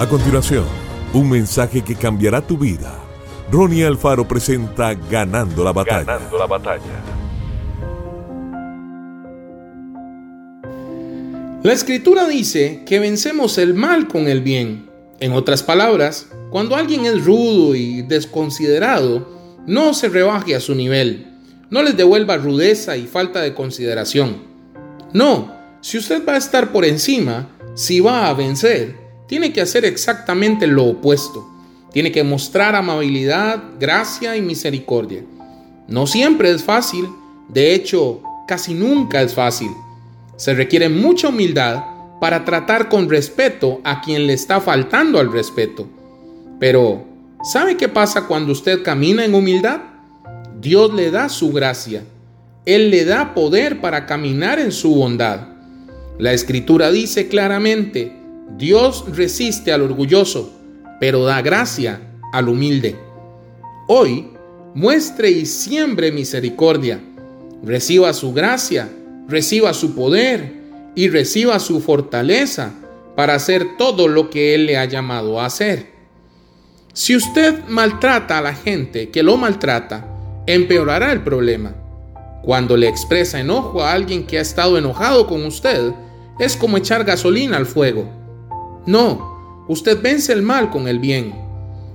A continuación, un mensaje que cambiará tu vida. Ronnie Alfaro presenta Ganando la batalla. Ganando la batalla. La escritura dice que vencemos el mal con el bien. En otras palabras, cuando alguien es rudo y desconsiderado, no se rebaje a su nivel. No les devuelva rudeza y falta de consideración. No, si usted va a estar por encima, si va a vencer, tiene que hacer exactamente lo opuesto. Tiene que mostrar amabilidad, gracia y misericordia. No siempre es fácil, de hecho, casi nunca es fácil. Se requiere mucha humildad para tratar con respeto a quien le está faltando al respeto. Pero, ¿sabe qué pasa cuando usted camina en humildad? Dios le da su gracia. Él le da poder para caminar en su bondad. La escritura dice claramente, Dios resiste al orgulloso, pero da gracia al humilde. Hoy, muestre y siembre misericordia. Reciba su gracia, reciba su poder y reciba su fortaleza para hacer todo lo que Él le ha llamado a hacer. Si usted maltrata a la gente que lo maltrata, empeorará el problema. Cuando le expresa enojo a alguien que ha estado enojado con usted, es como echar gasolina al fuego. No, usted vence el mal con el bien.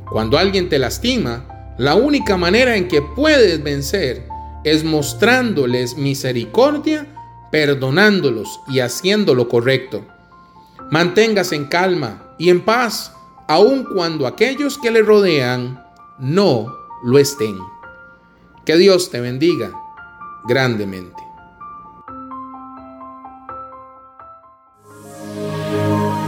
Cuando alguien te lastima, la única manera en que puedes vencer es mostrándoles misericordia, perdonándolos y haciendo lo correcto. Manténgase en calma y en paz, aun cuando aquellos que le rodean no lo estén. Que Dios te bendiga grandemente.